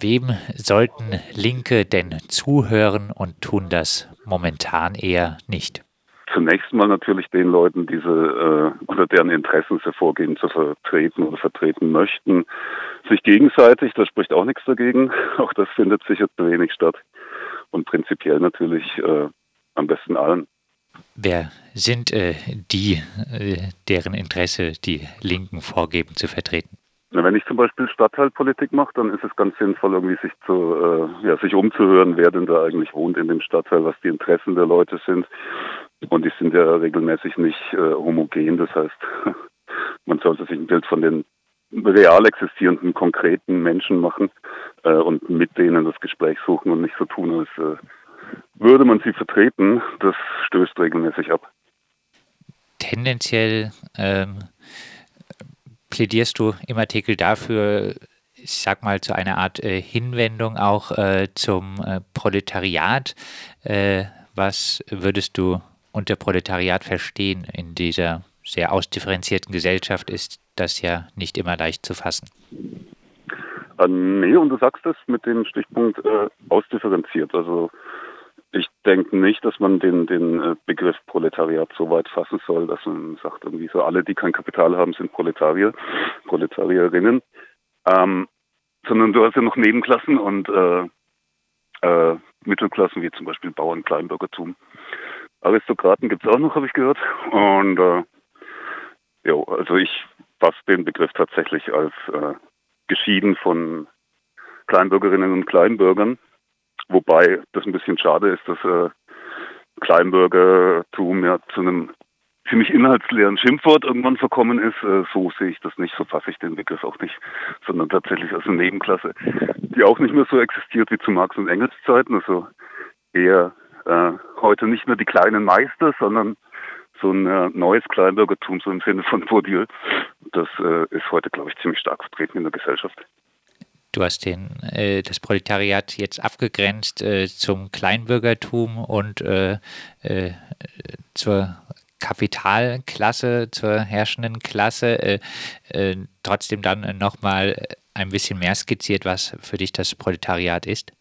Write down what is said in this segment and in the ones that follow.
Wem sollten Linke denn zuhören und tun das momentan eher nicht? Zunächst mal natürlich den Leuten, diese äh, oder deren Interessen sie vorgeben zu vertreten oder vertreten möchten. Sich gegenseitig, da spricht auch nichts dagegen. Auch das findet sicher zu wenig statt. Und prinzipiell natürlich äh, am besten allen. Wer sind äh, die, äh, deren Interesse die Linken vorgeben zu vertreten? Wenn ich zum Beispiel Stadtteilpolitik mache, dann ist es ganz sinnvoll, irgendwie sich zu, äh, ja, sich umzuhören, wer denn da eigentlich wohnt in dem Stadtteil, was die Interessen der Leute sind. Und die sind ja regelmäßig nicht äh, homogen. Das heißt, man sollte sich ein Bild von den real existierenden, konkreten Menschen machen äh, und mit denen das Gespräch suchen und nicht so tun, als äh, würde man sie vertreten. Das stößt regelmäßig ab. Tendenziell ähm, plädierst du im Artikel dafür, ich sag mal, zu einer Art äh, Hinwendung auch äh, zum äh, Proletariat. Äh, was würdest du unter Proletariat verstehen in dieser sehr ausdifferenzierten Gesellschaft? Ist das ja nicht immer leicht zu fassen. Äh, nee, und du sagst es mit dem Stichpunkt äh, ausdifferenziert. Also ich denke nicht, dass man den, den äh, Begriff Proletariat so weit fassen soll, dass man sagt, irgendwie so alle, die kein Kapital haben, sind Proletarier, Proletarierinnen. Ähm, sondern du hast ja noch Nebenklassen und äh, äh, Mittelklassen, wie zum Beispiel Bauern, Kleinbürgertum. Aristokraten gibt es auch noch, habe ich gehört. Und äh, jo, also ich fasse den Begriff tatsächlich als äh, geschieden von Kleinbürgerinnen und Kleinbürgern Wobei das ein bisschen schade ist, dass äh, Kleinbürgertum ja zu einem ziemlich inhaltsleeren Schimpfwort irgendwann verkommen ist. Äh, so sehe ich das nicht, so fasse ich den Begriff auch nicht, sondern tatsächlich als eine Nebenklasse, die auch nicht mehr so existiert wie zu Marx und Engels Zeiten. Also eher äh, heute nicht mehr die kleinen Meister, sondern so ein äh, neues Kleinbürgertum, so im Sinne von Bourdieu. Das äh, ist heute, glaube ich, ziemlich stark vertreten in der Gesellschaft. Du hast den, äh, das Proletariat jetzt abgegrenzt äh, zum Kleinbürgertum und äh, äh zur Kapitalklasse, zur herrschenden Klasse. Äh, äh, trotzdem dann nochmal ein bisschen mehr skizziert, was für dich das Proletariat ist.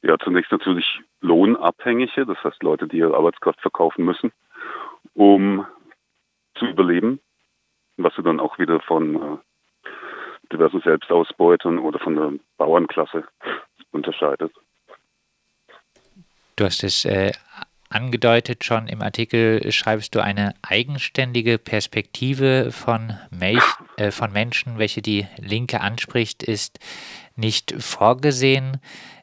Ja, zunächst natürlich Lohnabhängige, das heißt Leute, die ihre Arbeitskraft verkaufen müssen, um zu überleben, was sie dann auch wieder von diversen Selbstausbeutern oder von der Bauernklasse unterscheidet. Du hast es äh, angedeutet schon im Artikel, schreibst du eine eigenständige Perspektive von, Melch, äh, von Menschen, welche die Linke anspricht, ist nicht vorgesehen.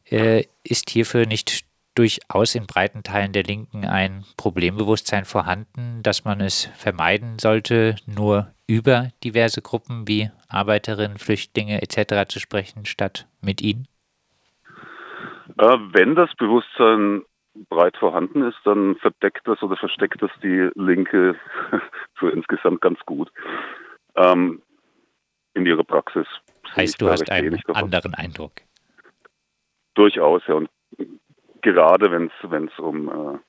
Äh, ist hierfür nicht durchaus in breiten Teilen der Linken ein Problembewusstsein vorhanden, dass man es vermeiden sollte, nur über diverse Gruppen wie Arbeiterinnen, Flüchtlinge etc. zu sprechen, statt mit ihnen? Äh, wenn das Bewusstsein breit vorhanden ist, dann verdeckt das oder versteckt das die Linke so insgesamt ganz gut ähm, in ihrer Praxis. Heißt, du hast einen anderen Eindruck? Durchaus, ja. Und gerade wenn es um äh,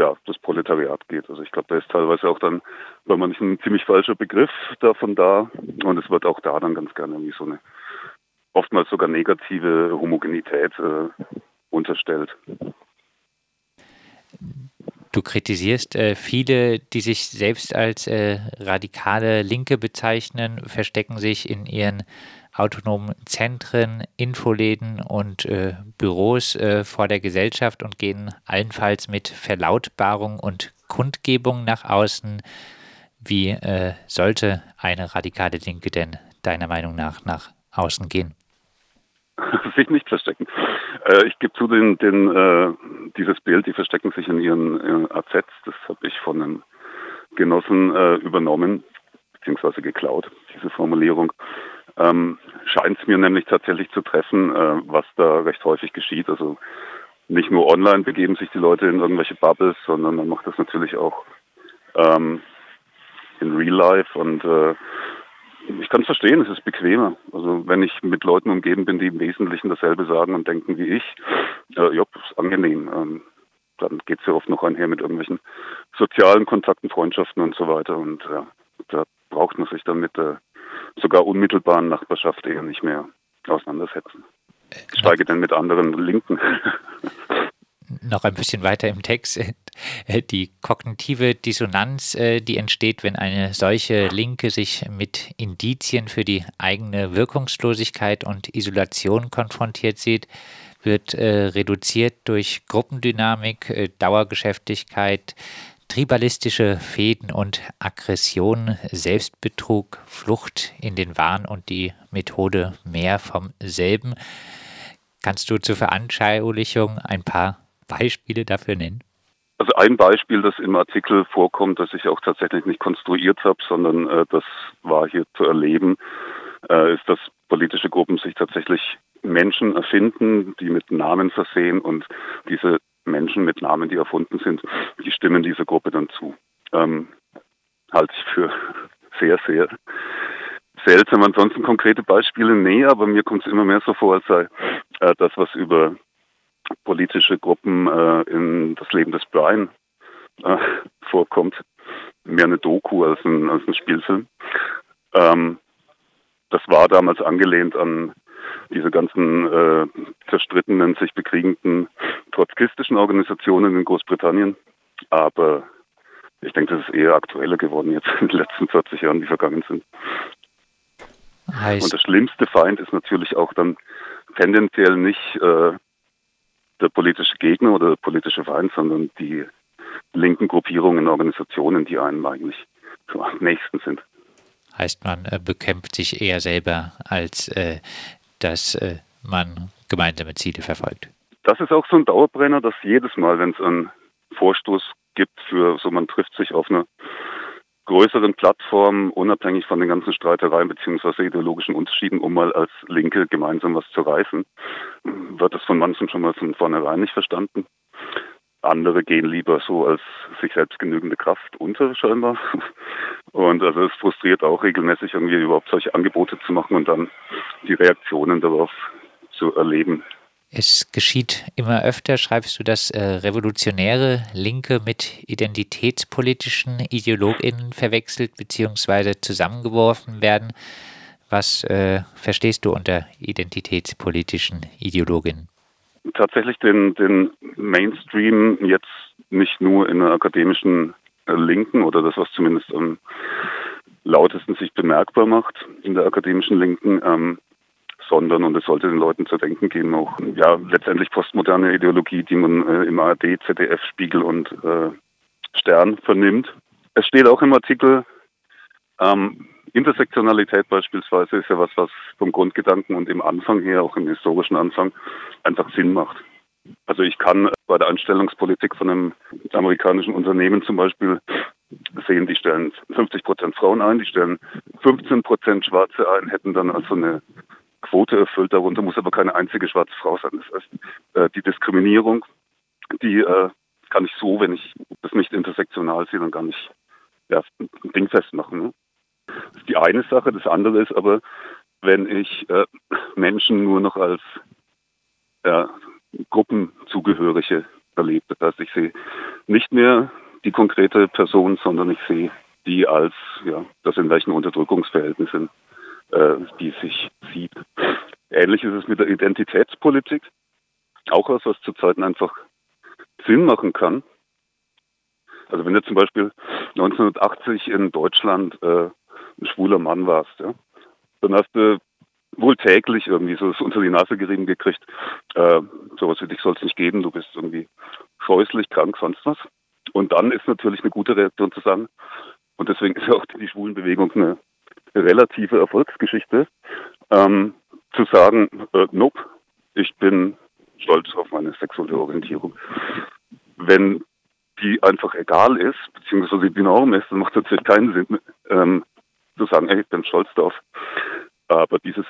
ja, das Proletariat geht. Also ich glaube, da ist teilweise auch dann, weil man nicht ein ziemlich falscher Begriff davon da und es wird auch da dann ganz gerne irgendwie so eine oftmals sogar negative Homogenität äh, unterstellt. Du kritisierst äh, viele, die sich selbst als äh, radikale Linke bezeichnen, verstecken sich in ihren autonomen Zentren, Infoläden und äh, Büros äh, vor der Gesellschaft und gehen allenfalls mit Verlautbarung und Kundgebung nach außen. Wie äh, sollte eine radikale Linke denn deiner Meinung nach nach außen gehen? Sich nicht verstecken. Äh, ich gebe zu, den, den, äh, dieses Bild, die verstecken sich in ihren AZs. Das habe ich von einem Genossen äh, übernommen, beziehungsweise geklaut, diese Formulierung ähm, scheint es mir nämlich tatsächlich zu treffen, äh, was da recht häufig geschieht. Also nicht nur online begeben sich die Leute in irgendwelche Bubbles, sondern man macht das natürlich auch ähm, in Real Life und äh, ich kann es verstehen, es ist bequemer. Also wenn ich mit Leuten umgeben bin, die im Wesentlichen dasselbe sagen und denken wie ich, äh, ja, ist angenehm. Ähm, dann geht es ja oft noch einher mit irgendwelchen sozialen Kontakten, Freundschaften und so weiter. Und ja, da braucht man sich dann mit der sogar unmittelbaren Nachbarschaft eher nicht mehr auseinandersetzen. Schweige denn mit anderen Linken. noch ein bisschen weiter im Text, äh, die kognitive Dissonanz, äh, die entsteht, wenn eine solche Linke sich mit Indizien für die eigene Wirkungslosigkeit und Isolation konfrontiert sieht, wird äh, reduziert durch Gruppendynamik, Dauergeschäftigkeit, tribalistische Fäden und Aggression, Selbstbetrug, Flucht in den Wahn und die Methode mehr vom selben. Kannst du zur Veranschaulichung ein paar Beispiele dafür nennen? Also ein Beispiel, das im Artikel vorkommt, das ich auch tatsächlich nicht konstruiert habe, sondern äh, das war hier zu erleben, äh, ist, dass politische Gruppen sich tatsächlich Menschen erfinden, die mit Namen versehen und diese Menschen mit Namen, die erfunden sind, die stimmen dieser Gruppe dann zu. Ähm, halte ich für sehr, sehr seltsam. Ansonsten konkrete Beispiele, nee, aber mir kommt es immer mehr so vor, als sei äh, das, was über politische Gruppen äh, in das Leben des Brian äh, vorkommt. Mehr eine Doku als ein, als ein Spielfilm. Ähm, das war damals angelehnt an diese ganzen äh, zerstrittenen, sich bekriegenden trotzkistischen Organisationen in Großbritannien. Aber ich denke, das ist eher aktueller geworden jetzt in den letzten 40 Jahren, die vergangen sind. Heißt. Und der schlimmste Feind ist natürlich auch dann tendenziell nicht äh, der politische Gegner oder der politische Feind, sondern die linken Gruppierungen, Organisationen, die einem eigentlich so am nächsten sind. Heißt, man äh, bekämpft sich eher selber, als äh, dass äh, man gemeinsame Ziele verfolgt. Das ist auch so ein Dauerbrenner, dass jedes Mal, wenn es einen Vorstoß gibt für so man trifft sich auf einer größeren Plattform, unabhängig von den ganzen Streitereien beziehungsweise ideologischen Unterschieden, um mal als Linke gemeinsam was zu reißen, wird das von manchen schon mal von vornherein nicht verstanden. Andere gehen lieber so als sich selbst genügende Kraft unter, scheinbar. Und also es frustriert auch regelmäßig irgendwie überhaupt solche Angebote zu machen und dann die Reaktionen darauf zu erleben. Es geschieht immer öfter, schreibst du, dass äh, revolutionäre Linke mit identitätspolitischen IdeologInnen verwechselt bzw. zusammengeworfen werden. Was äh, verstehst du unter identitätspolitischen Ideologinnen? Tatsächlich den, den Mainstream jetzt nicht nur in der akademischen äh, Linken oder das, was zumindest am lautesten sich bemerkbar macht in der akademischen Linken, ähm, sondern, und es sollte den Leuten zu denken geben, auch ja letztendlich postmoderne Ideologie, die man äh, im ARD, ZDF, Spiegel und äh, Stern vernimmt. Es steht auch im Artikel, ähm, Intersektionalität beispielsweise ist ja was, was vom Grundgedanken und im Anfang her, auch im historischen Anfang, einfach Sinn macht. Also ich kann bei der Anstellungspolitik von einem amerikanischen Unternehmen zum Beispiel sehen, die stellen 50 Prozent Frauen ein, die stellen 15 Prozent Schwarze ein, hätten dann also eine Quote erfüllt. Darunter muss aber keine einzige schwarze Frau sein. Das heißt, äh, die Diskriminierung, die äh, kann ich so, wenn ich das nicht intersektional sehe, dann gar nicht ja, dingfest machen. Ne? Das ist die eine Sache. Das andere ist aber, wenn ich äh, Menschen nur noch als ja, Gruppenzugehörige erlebe. Das heißt, ich sehe nicht mehr die konkrete Person, sondern ich sehe die als ja, das in welchen Unterdrückungsverhältnissen äh, die sich sieht. Ähnlich ist es mit der Identitätspolitik. Auch was, was zu Zeiten einfach Sinn machen kann. Also wenn du zum Beispiel 1980 in Deutschland äh, ein schwuler Mann warst, ja, dann hast du wohl täglich irgendwie so unter die Nase gerieben gekriegt, äh, sowas wie dich soll es nicht geben, du bist irgendwie scheußlich, krank, sonst was. Und dann ist natürlich eine gute Reaktion zu sagen, und deswegen ist ja auch die Schwulenbewegung eine relative Erfolgsgeschichte, ähm, zu sagen, äh, nope, ich bin stolz auf meine sexuelle Orientierung. Wenn die einfach egal ist, beziehungsweise die Norm ist, dann macht es natürlich keinen Sinn, ähm, zu sagen, ich bin stolz drauf. Aber dieses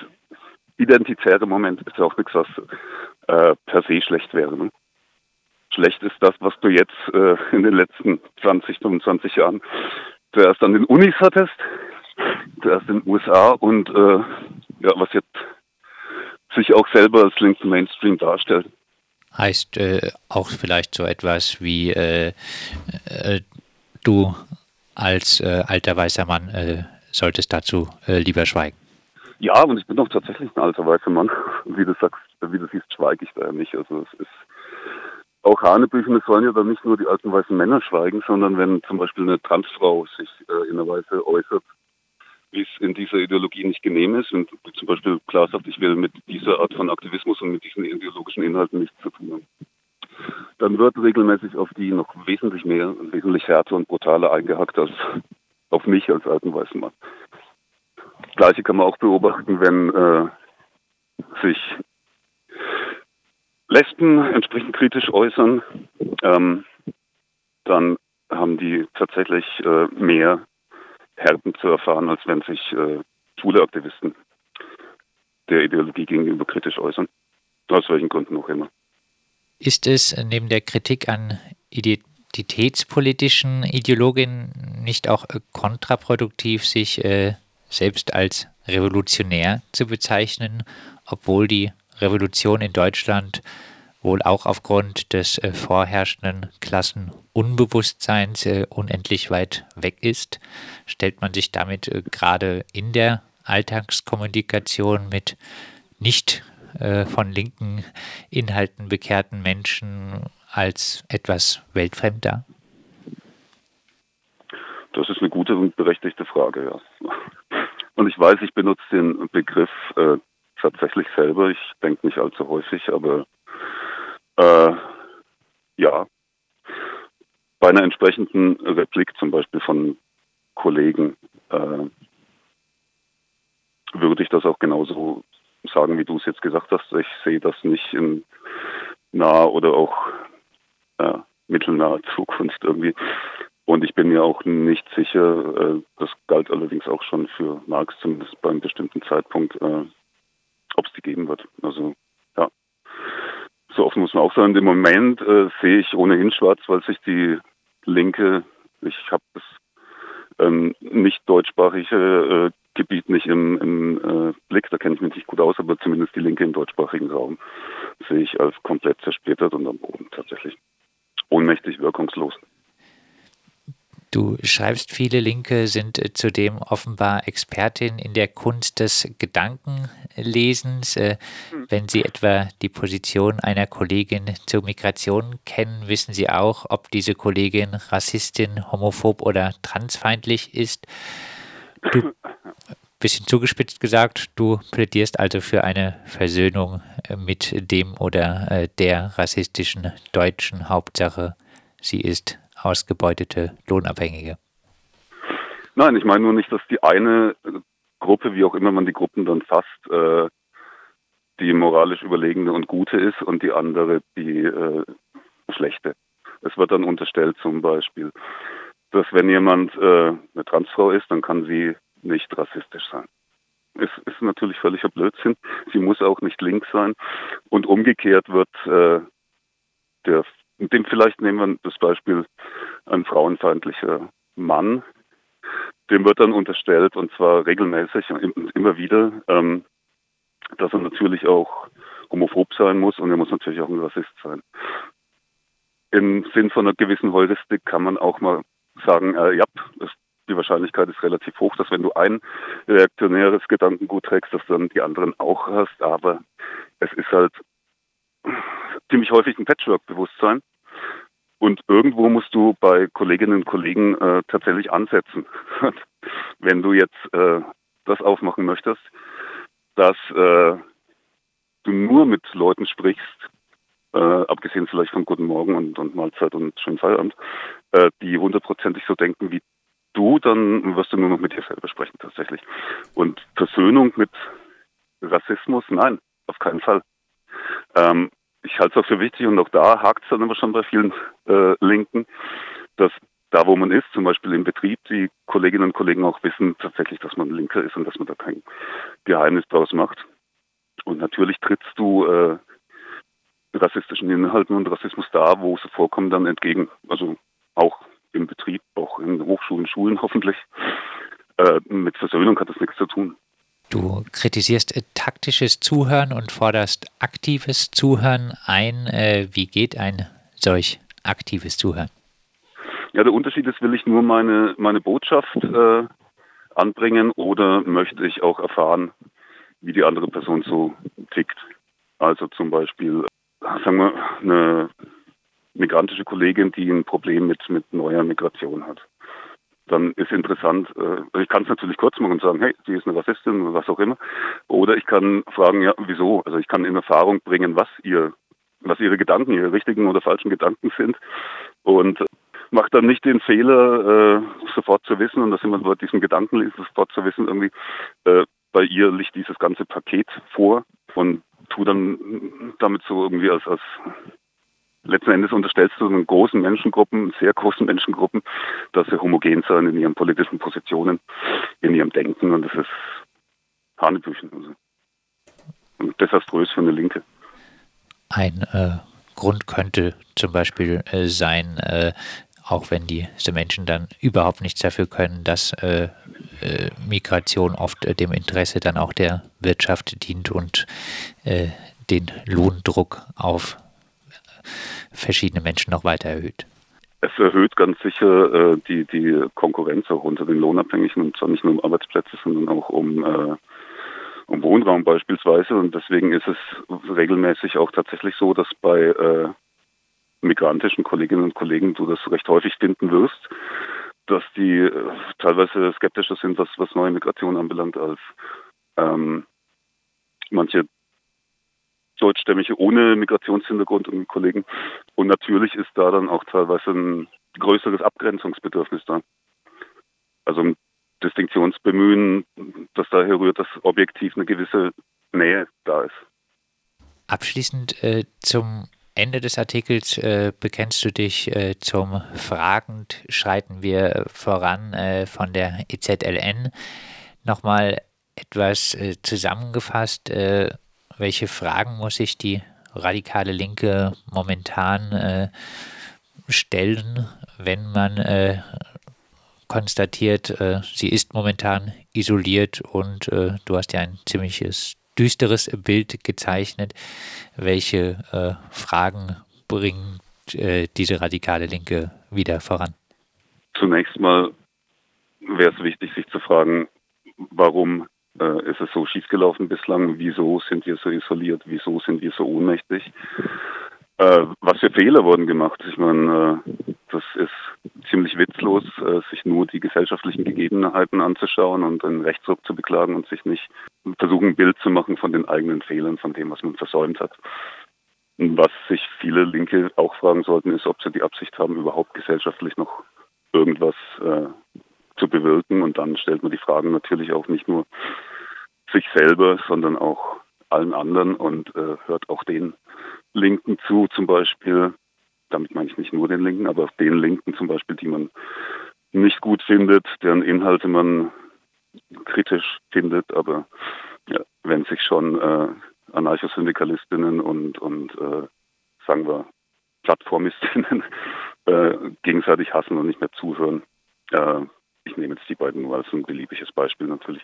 identitäre Moment ist ja auch nichts, was äh, per se schlecht wäre. Ne? Schlecht ist das, was du jetzt äh, in den letzten 20, 25 Jahren zuerst an den Unis hattest, zuerst in den USA und äh, ja, was jetzt sich auch selber als linken Mainstream darstellt. Heißt äh, auch vielleicht so etwas wie äh, äh du als alter weißer Mann solltest dazu äh, lieber schweigen. Ja, und ich bin doch tatsächlich ein alter weißer Mann. Wie du sagst, wie du siehst, schweige ich da ja nicht. Also es ist auch Hanebüchen, es sollen ja dann nicht nur die alten weißen Männer schweigen, sondern wenn zum Beispiel eine Transfrau sich äh, in einer Weise äußert, wie es in dieser Ideologie nicht genehm ist und zum Beispiel klar sagt, ich will mit dieser Art von Aktivismus und mit diesen ideologischen Inhalten nichts zu tun haben. Dann wird regelmäßig auf die noch wesentlich mehr, wesentlich härter und brutaler eingehackt als auf mich als alten weißen Mann. Das Gleiche kann man auch beobachten, wenn äh, sich Lesben entsprechend kritisch äußern, ähm, dann haben die tatsächlich äh, mehr Härten zu erfahren, als wenn sich äh, schwule Aktivisten der Ideologie gegenüber kritisch äußern. Aus welchen Gründen auch immer. Ist es neben der Kritik an identitätspolitischen Ideologinnen nicht auch äh, kontraproduktiv, sich äh, selbst als revolutionär zu bezeichnen, obwohl die Revolution in Deutschland wohl auch aufgrund des äh, vorherrschenden Klassenunbewusstseins äh, unendlich weit weg ist, stellt man sich damit äh, gerade in der Alltagskommunikation mit nicht äh, von linken Inhalten bekehrten Menschen als etwas weltfremd dar? Das ist eine gute und berechtigte Frage, ja. Und ich weiß, ich benutze den Begriff äh, tatsächlich selber. Ich denke nicht allzu häufig, aber äh, ja, bei einer entsprechenden Replik zum Beispiel von Kollegen äh, würde ich das auch genauso sagen, wie du es jetzt gesagt hast. Ich sehe das nicht in naher oder auch äh, mittelnaher Zukunft irgendwie. Und ich bin mir auch nicht sicher, äh, das galt allerdings auch schon für Marx, zumindest bei einem bestimmten Zeitpunkt, äh, ob es die geben wird. Also ja, so offen muss man auch sein. Im Moment äh, sehe ich ohnehin schwarz, weil sich die Linke, ich habe das ähm, nicht deutschsprachige äh, Gebiet nicht im, im äh, Blick, da kenne ich mich nicht gut aus, aber zumindest die Linke im deutschsprachigen Raum sehe ich als komplett zersplittert und am Boden tatsächlich. Ohnmächtig, wirkungslos. Du schreibst, viele Linke sind äh, zudem offenbar Expertin in der Kunst des Gedankenlesens. Äh, hm. Wenn Sie etwa die Position einer Kollegin zur Migration kennen, wissen Sie auch, ob diese Kollegin Rassistin, homophob oder transfeindlich ist. Du, bisschen zugespitzt gesagt, du plädierst also für eine Versöhnung äh, mit dem oder der rassistischen Deutschen. Hauptsache, sie ist ausgebeutete Lohnabhängige. Nein, ich meine nur nicht, dass die eine Gruppe, wie auch immer man die Gruppen dann fasst, äh, die moralisch überlegene und gute ist und die andere die äh, schlechte. Es wird dann unterstellt zum Beispiel, dass wenn jemand äh, eine Transfrau ist, dann kann sie nicht rassistisch sein. Es ist natürlich völliger Blödsinn. Sie muss auch nicht links sein. Und umgekehrt wird äh, der dem vielleicht nehmen wir das Beispiel ein frauenfeindlicher Mann, dem wird dann unterstellt, und zwar regelmäßig und immer wieder, ähm, dass er natürlich auch homophob sein muss und er muss natürlich auch ein Rassist sein. Im Sinn von einer gewissen Heuristik kann man auch mal sagen, äh, ja, die Wahrscheinlichkeit ist relativ hoch, dass wenn du ein reaktionäres Gedankengut trägst, dass dann die anderen auch hast, aber es ist halt ziemlich häufig ein Patchwork-Bewusstsein. Und irgendwo musst du bei Kolleginnen und Kollegen äh, tatsächlich ansetzen. Wenn du jetzt äh, das aufmachen möchtest, dass äh, du nur mit Leuten sprichst, äh, abgesehen vielleicht von Guten Morgen und, und Mahlzeit und schönen Feierabend, äh, die hundertprozentig so denken wie du, dann wirst du nur noch mit dir selber sprechen tatsächlich. Und Versöhnung mit Rassismus, nein, auf keinen Fall. Ähm, ich halte es auch für wichtig und auch da hakt es dann immer schon bei vielen äh, Linken, dass da, wo man ist, zum Beispiel im Betrieb, die Kolleginnen und Kollegen auch wissen tatsächlich, dass man Linker ist und dass man da kein Geheimnis draus macht. Und natürlich trittst du äh, rassistischen Inhalten und Rassismus da, wo sie vorkommen, dann entgegen. Also auch im Betrieb, auch in Hochschulen, Schulen hoffentlich. Äh, mit Versöhnung hat das nichts zu tun. Du kritisierst äh, taktisches Zuhören und forderst aktives Zuhören ein. Äh, wie geht ein solch aktives Zuhören? Ja, der Unterschied ist, will ich nur meine, meine Botschaft anbringen oder möchte ich auch erfahren, wie die andere Person so tickt. Also zum Beispiel, sagen wir, eine migrantische Kollegin, die ein Problem mit, mit neuer Migration hat. Dann ist interessant, äh, ich kann es natürlich kurz machen und sagen, hey, die ist eine Rassistin oder was auch immer. Oder ich kann fragen, ja, wieso? Also ich kann in Erfahrung bringen, was ihr, was ihre Gedanken, ihre richtigen oder falschen Gedanken sind. Und macht dann nicht den Fehler, äh, sofort zu wissen, und das immer bei diesem Gedanken sofort zu wissen, irgendwie, äh, bei ihr liegt dieses ganze Paket vor und tu dann damit so irgendwie als, als letzten Endes unterstellst du einen großen Menschengruppen, sehr großen Menschengruppen, dass sie homogen sein in ihren politischen Positionen, in ihrem Denken und das ist Hanebüchen. Also. Und desaströs für eine Linke. Ein äh, Grund könnte zum Beispiel äh, sein, äh, auch wenn diese Menschen dann überhaupt nichts dafür können, dass äh, äh, Migration oft äh, dem Interesse dann auch der Wirtschaft dient und äh, den Lohndruck auf verschiedene Menschen noch weiter erhöht. Es erhöht ganz sicher äh, die, die Konkurrenz auch unter den Lohnabhängigen und zwar nicht nur um Arbeitsplätze, sondern auch um, äh, um Wohnraum beispielsweise. Und deswegen ist es regelmäßig auch tatsächlich so, dass bei äh, migrantischen Kolleginnen und Kollegen du das recht häufig finden wirst, dass die äh, teilweise skeptischer sind, was, was neue Migration anbelangt, als ähm, manche Deutschstämmige ohne Migrationshintergrund und Kollegen. Und natürlich ist da dann auch teilweise ein größeres Abgrenzungsbedürfnis da. Also ein Distinktionsbemühen, das daher rührt, dass objektiv eine gewisse Nähe da ist. Abschließend äh, zum Ende des Artikels äh, bekennst du dich äh, zum Fragend schreiten wir voran äh, von der EZLN. Nochmal etwas äh, zusammengefasst, äh, welche Fragen muss sich die radikale Linke momentan äh, stellen, wenn man äh, konstatiert, äh, sie ist momentan isoliert und äh, du hast ja ein ziemliches düsteres Bild gezeichnet. Welche äh, Fragen bringt äh, diese radikale Linke wieder voran? Zunächst mal wäre es wichtig, sich zu fragen, warum äh, ist es so schiefgelaufen bislang? Wieso sind wir so isoliert? Wieso sind wir so ohnmächtig? Äh, was für Fehler wurden gemacht? Ich meine, äh, das ist ziemlich witzlos, äh, sich nur die gesellschaftlichen Gegebenheiten anzuschauen und einen Rechtsruck zu beklagen und sich nicht versuchen, ein Bild zu machen von den eigenen Fehlern, von dem, was man versäumt hat. Was sich viele Linke auch fragen sollten, ist, ob sie die Absicht haben, überhaupt gesellschaftlich noch irgendwas äh, zu bewirken. Und dann stellt man die Fragen natürlich auch nicht nur sich selber, sondern auch allen anderen und äh, hört auch den Linken zu, zum Beispiel. Damit meine ich nicht nur den Linken, aber auch den Linken zum Beispiel, die man nicht gut findet, deren Inhalte man kritisch findet, aber ja, wenn sich schon äh, Anarchosyndikalistinnen und, und äh, sagen wir Plattformistinnen äh, gegenseitig hassen und nicht mehr zuhören, äh, ich nehme jetzt die beiden nur als ein beliebiges Beispiel natürlich,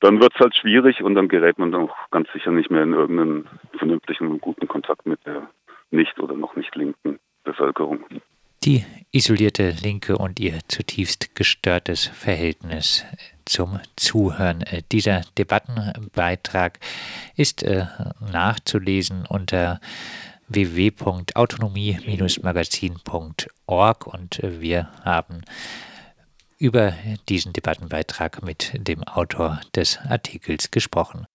dann wird es halt schwierig und dann gerät man auch ganz sicher nicht mehr in irgendeinen vernünftigen und guten Kontakt mit der nicht oder noch nicht linken Bevölkerung. Die isolierte Linke und ihr zutiefst gestörtes Verhältnis zum Zuhören. Dieser Debattenbeitrag ist äh, nachzulesen unter www.autonomie-magazin.org und wir haben über diesen Debattenbeitrag mit dem Autor des Artikels gesprochen.